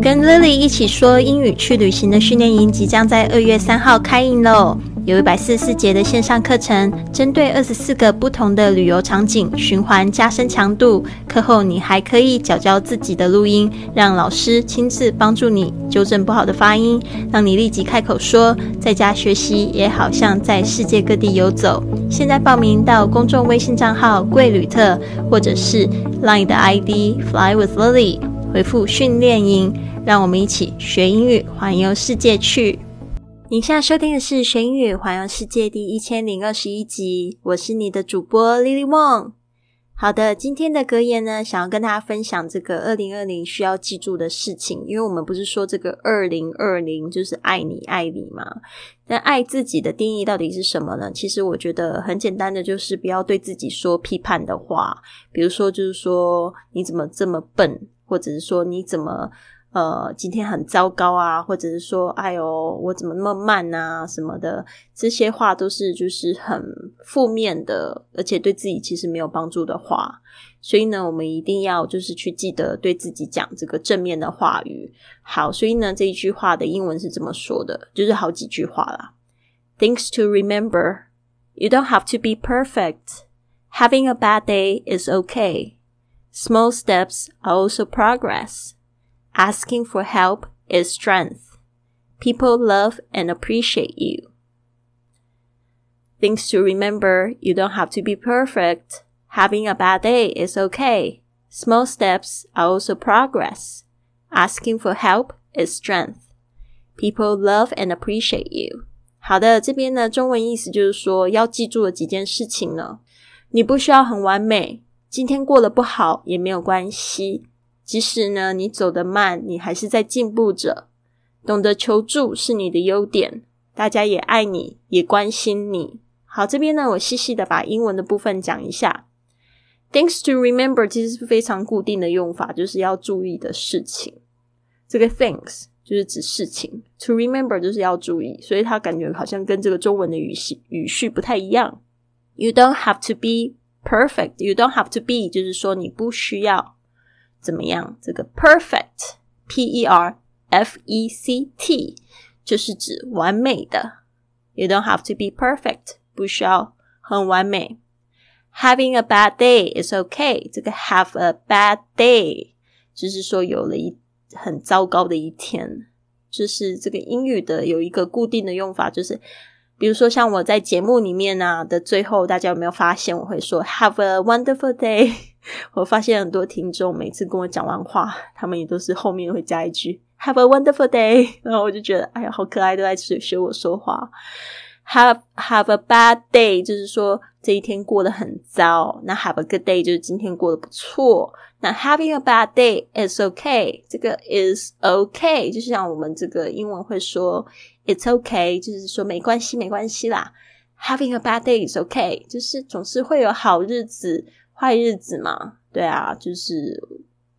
跟 Lily 一起说英语去旅行的训练营即将在二月三号开营喽！有一百四十四节的线上课程，针对二十四个不同的旅游场景循环加深强度。课后你还可以教教自己的录音，让老师亲自帮助你纠正不好的发音，让你立即开口说。在家学习也好像在世界各地游走。现在报名到公众微信账号“贵旅特”或者是 Line 的 ID “Fly with Lily”，回复“训练营”。让我们一起学英语，环游世界去。你现在收听的是《学英语环游世界》第一千零二十一集，我是你的主播 Lily Wong。好的，今天的格言呢，想要跟大家分享这个二零二零需要记住的事情，因为我们不是说这个二零二零就是爱你爱你嘛？但爱自己的定义到底是什么呢？其实我觉得很简单的，就是不要对自己说批判的话，比如说就是说你怎么这么笨，或者是说你怎么。呃，今天很糟糕啊，或者是说，哎呦，我怎么那么慢啊，什么的，这些话都是就是很负面的，而且对自己其实没有帮助的话。所以呢，我们一定要就是去记得对自己讲这个正面的话语。好，所以呢，这一句话的英文是这么说的，就是好几句话啦。Things to remember: You don't have to be perfect. Having a bad day is okay. Small steps are also progress. Asking for help is strength. People love and appreciate you. Things to remember you don't have to be perfect. Having a bad day is okay. Small steps are also progress. Asking for help is strength. People love and appreciate you. 好的，这边呢，中文意思就是说，要记住的几件事情呢。你不需要很完美， 今天过得不好也没有关系。即使呢，你走得慢，你还是在进步着。懂得求助是你的优点，大家也爱你，也关心你。好，这边呢，我细细的把英文的部分讲一下。Thanks to remember 其实是非常固定的用法，就是要注意的事情。这个 thanks 就是指事情，to remember 就是要注意，所以它感觉好像跟这个中文的语系语序不太一样。You don't have to be perfect. You don't have to be 就是说你不需要。怎么样？这个 perfect，p e r f e c t，就是指完美的。You don't have to be perfect，不需要很完美。Having a bad day is okay。这个 have a bad day，就是说有了一很糟糕的一天。就是这个英语的有一个固定的用法，就是 比如说像我在节目里面呢的最后，大家有没有发现我会说 Have a wonderful day？我发现很多听众每次跟我讲完话，他们也都是后面会加一句 "Have a wonderful day"，然后我就觉得哎呀，好可爱，都在学学我说话。Have have a bad day，就是说这一天过得很糟。那 Have a good day，就是今天过得不错。那 Having a bad day is okay，这个 is okay，就像我们这个英文会说 It's okay，就是说没关系，没关系啦。Having a bad day is okay，就是总是会有好日子。坏日子嘛，对啊，就是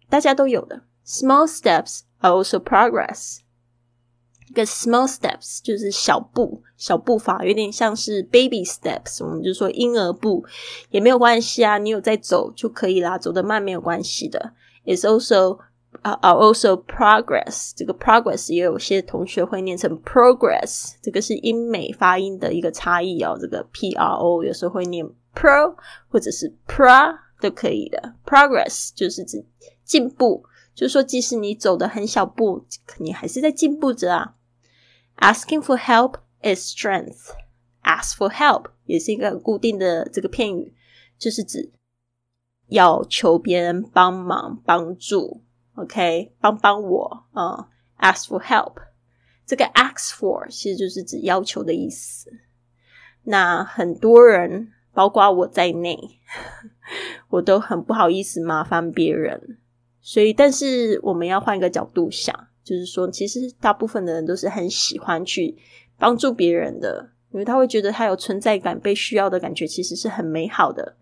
大家都有的。Small steps are also progress。一个 small steps 就是小步、小步伐，有点像是 baby steps，我们就说婴儿步也没有关系啊，你有在走就可以啦，走得慢没有关系的。It's also are also progress。这个 progress 也有些同学会念成 progress，这个是英美发音的一个差异哦。这个 P R O 有时候会念。Pro 或者是 Pro 都可以的，Progress 就是指进步，就是说即使你走的很小步，你还是在进步着啊。Asking for help is strength. Ask for help 也是一个固定的这个片语，就是指要求别人帮忙帮助。OK，帮帮我啊！Ask for help，这个 ask for 其实就是指要求的意思。那很多人。包括我在内，我都很不好意思麻烦别人，所以，但是我们要换一个角度想，就是说，其实大部分的人都是很喜欢去帮助别人的，因为他会觉得他有存在感、被需要的感觉，其实是很美好的。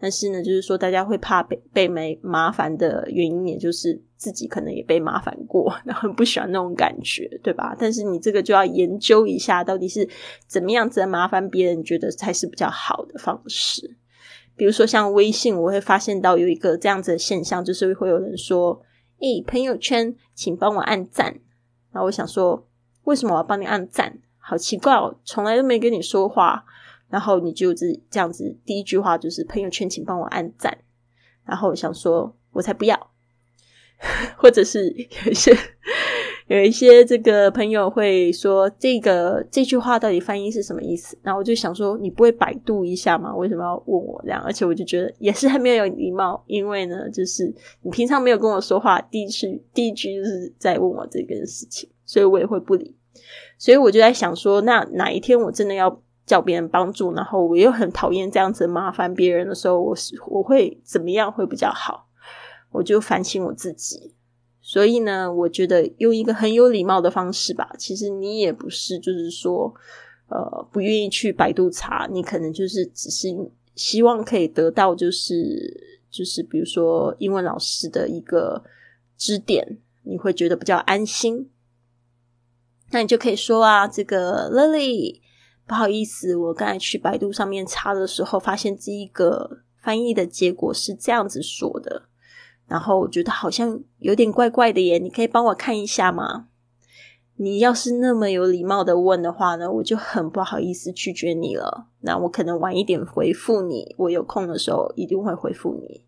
但是呢，就是说，大家会怕被被没麻烦的原因，也就是自己可能也被麻烦过，然后不喜欢那种感觉，对吧？但是你这个就要研究一下，到底是怎么样子的麻烦别人，觉得才是比较好的方式。比如说像微信，我会发现到有一个这样子的现象，就是会有人说诶，朋友圈请帮我按赞。”然后我想说，为什么我要帮你按赞？好奇怪哦，从来都没跟你说话，然后你就是这样子，第一句话就是朋友圈请帮我按赞。然后想说，我才不要，或者是有一些。有一些这个朋友会说这个这句话到底翻译是什么意思？然后我就想说，你不会百度一下吗？为什么要问我这样？而且我就觉得也是很没有礼貌，因为呢，就是你平常没有跟我说话，第一句第一句就是在问我这件事情，所以我也会不理。所以我就在想说，那哪一天我真的要叫别人帮助，然后我又很讨厌这样子麻烦别人的时候，我是我会怎么样会比较好？我就反省我自己。所以呢，我觉得用一个很有礼貌的方式吧。其实你也不是，就是说，呃，不愿意去百度查，你可能就是只是希望可以得到，就是就是比如说英文老师的一个支点，你会觉得比较安心。那你就可以说啊，这个 Lily，不好意思，我刚才去百度上面查的时候，发现这一个翻译的结果是这样子说的。然后我觉得好像有点怪怪的耶，你可以帮我看一下吗？你要是那么有礼貌的问的话呢，我就很不好意思拒绝你了。那我可能晚一点回复你，我有空的时候一定会回复你，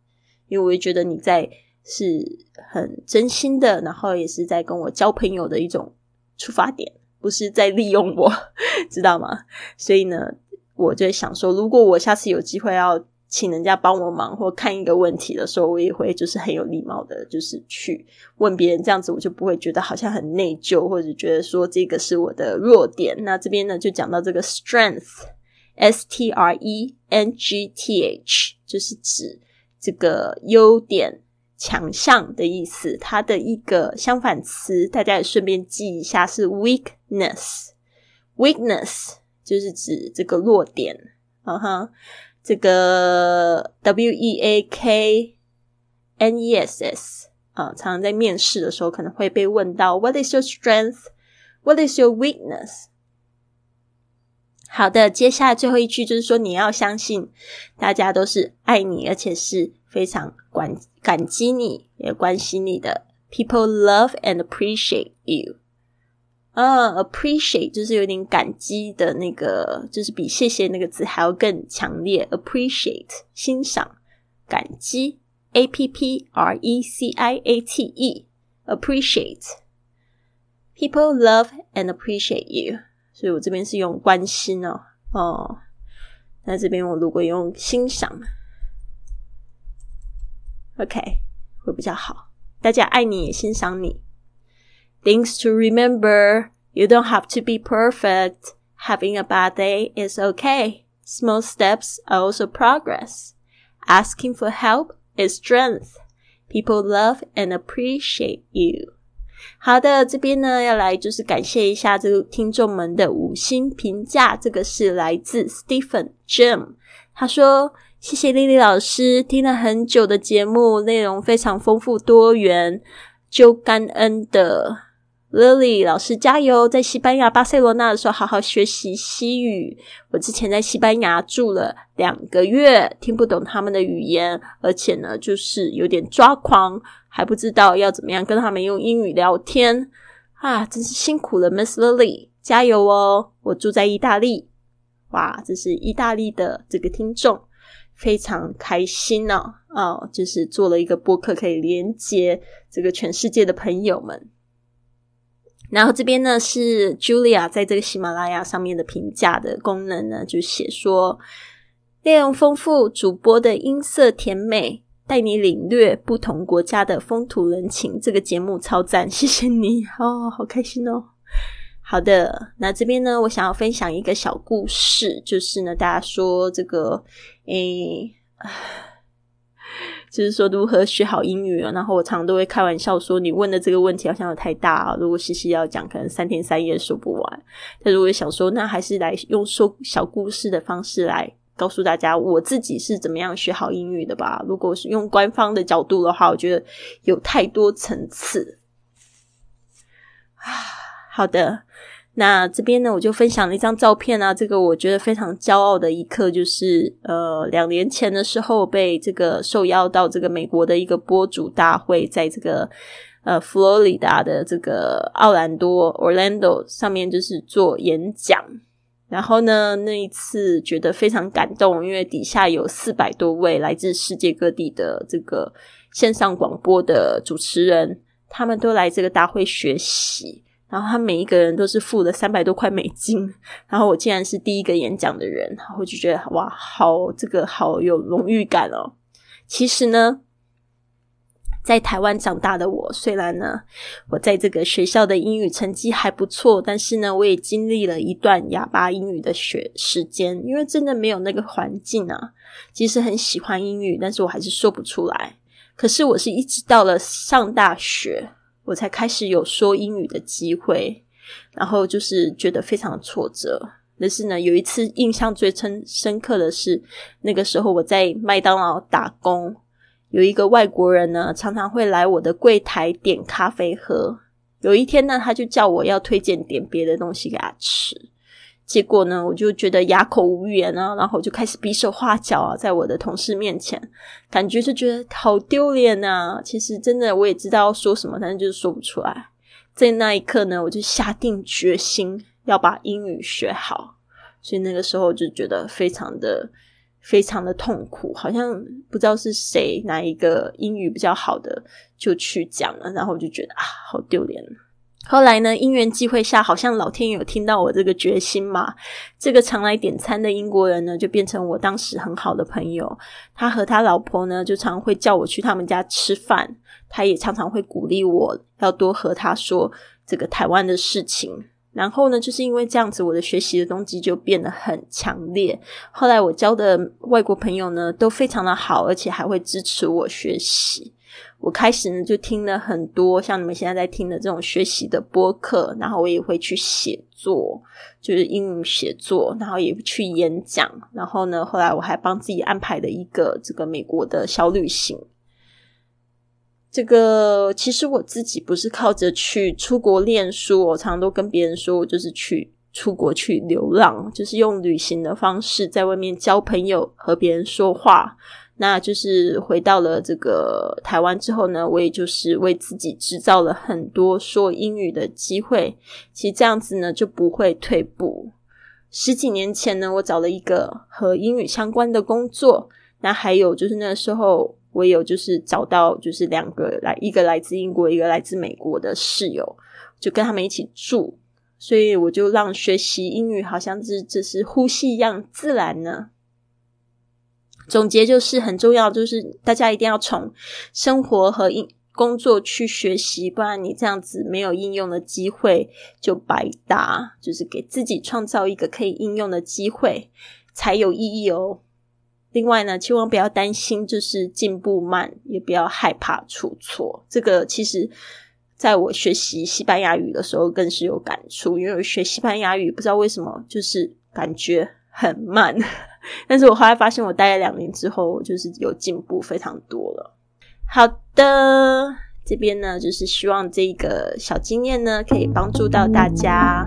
因为我也觉得你在是很真心的，然后也是在跟我交朋友的一种出发点，不是在利用我，知道吗？所以呢，我就想说，如果我下次有机会要。请人家帮我忙或看一个问题的时候，我也会就是很有礼貌的，就是去问别人，这样子我就不会觉得好像很内疚，或者觉得说这个是我的弱点。那这边呢就讲到这个 strength，s t r e n g t h，就是指这个优点、强项的意思。它的一个相反词，大家也顺便记一下是 weakness，weakness 就是指这个弱点，嗯哼。这个 W E A K N E S S 啊，常常在面试的时候可能会被问到 What is your strength? What is your weakness? 好的，接下来最后一句就是说，你要相信大家都是爱你，而且是非常感感激你，也关心你的。People love and appreciate you. 啊，appreciate 就是有点感激的那个，就是比谢谢那个字还要更强烈。appreciate 欣赏、感激，a p p r e c i a t e appreciate people love and appreciate you。所以我这边是用关心哦，哦，那这边我如果用欣赏 ，OK 会比较好。大家爱你也欣赏你。Things to remember. You don't have to be perfect. Having a bad day is okay. Small steps are also progress. Asking for help is strength. People love and appreciate you. 好的，这边呢要来就是感谢一下这个听众们的五星评价。这个是来自 Stephen Jim，他说：“ 谢谢丽丽老师，听了很久的节目，内容非常丰富多元，就感恩的。” Lily 老师加油！在西班牙巴塞罗那的时候，好好学习西语。我之前在西班牙住了两个月，听不懂他们的语言，而且呢，就是有点抓狂，还不知道要怎么样跟他们用英语聊天啊！真是辛苦了，Miss Lily，加油哦！我住在意大利，哇，这是意大利的这个听众，非常开心呢。哦，就是做了一个播客，可以连接这个全世界的朋友们。然后这边呢是 Julia 在这个喜马拉雅上面的评价的功能呢，就写说内容丰富，主播的音色甜美，带你领略不同国家的风土人情。这个节目超赞，谢谢你哦，好开心哦。好的，那这边呢，我想要分享一个小故事，就是呢，大家说这个诶。就是说如何学好英语啊？然后我常常都会开玩笑说，你问的这个问题好像有太大，如果细细要讲，可能三天三夜说不完。但如果想说，那还是来用说小故事的方式来告诉大家我自己是怎么样学好英语的吧。如果是用官方的角度的话，我觉得有太多层次啊。好的，那这边呢，我就分享了一张照片啊，这个我觉得非常骄傲的一刻，就是呃，两年前的时候被这个受邀到这个美国的一个播主大会，在这个呃佛罗里达的这个奥兰多 （Orlando） 上面就是做演讲。然后呢，那一次觉得非常感动，因为底下有四百多位来自世界各地的这个线上广播的主持人，他们都来这个大会学习。然后他每一个人都是付了三百多块美金，然后我竟然是第一个演讲的人，然后就觉得哇，好这个好有荣誉感哦。其实呢，在台湾长大的我，虽然呢我在这个学校的英语成绩还不错，但是呢我也经历了一段哑巴英语的学时间，因为真的没有那个环境啊。即使很喜欢英语，但是我还是说不出来。可是我是一直到了上大学。我才开始有说英语的机会，然后就是觉得非常挫折。但是呢，有一次印象最深深刻的是，那个时候我在麦当劳打工，有一个外国人呢，常常会来我的柜台点咖啡喝。有一天呢，他就叫我要推荐点别的东西给他吃。结果呢，我就觉得哑口无言啊，然后就开始比手画脚啊，在我的同事面前，感觉就觉得好丢脸啊。其实真的我也知道要说什么，但是就是说不出来。在那一刻呢，我就下定决心要把英语学好，所以那个时候就觉得非常的、非常的痛苦，好像不知道是谁哪一个英语比较好的就去讲了，然后我就觉得啊，好丢脸。后来呢？因缘际会下，好像老天有听到我这个决心嘛。这个常来点餐的英国人呢，就变成我当时很好的朋友。他和他老婆呢，就常会叫我去他们家吃饭。他也常常会鼓励我要多和他说这个台湾的事情。然后呢，就是因为这样子，我的学习的动机就变得很强烈。后来我交的外国朋友呢，都非常的好，而且还会支持我学习。我开始呢就听了很多像你们现在在听的这种学习的播客，然后我也会去写作，就是英语写作，然后也去演讲，然后呢，后来我还帮自己安排了一个这个美国的小旅行。这个其实我自己不是靠着去出国念书，我常常都跟别人说我就是去出国去流浪，就是用旅行的方式在外面交朋友，和别人说话。那就是回到了这个台湾之后呢，我也就是为自己制造了很多说英语的机会。其实这样子呢就不会退步。十几年前呢，我找了一个和英语相关的工作。那还有就是那时候我有就是找到就是两个来一个来自英国，一个来自美国的室友，就跟他们一起住。所以我就让学习英语好像是只是呼吸一样自然呢。总结就是很重要，就是大家一定要从生活和应工作去学习，不然你这样子没有应用的机会就白搭。就是给自己创造一个可以应用的机会才有意义哦。另外呢，千万不要担心，就是进步慢，也不要害怕出错。这个其实在我学习西班牙语的时候更是有感触，因为我学西班牙语不知道为什么就是感觉很慢。但是我后来发现，我待了两年之后，就是有进步非常多了。好的，这边呢，就是希望这个小经验呢，可以帮助到大家。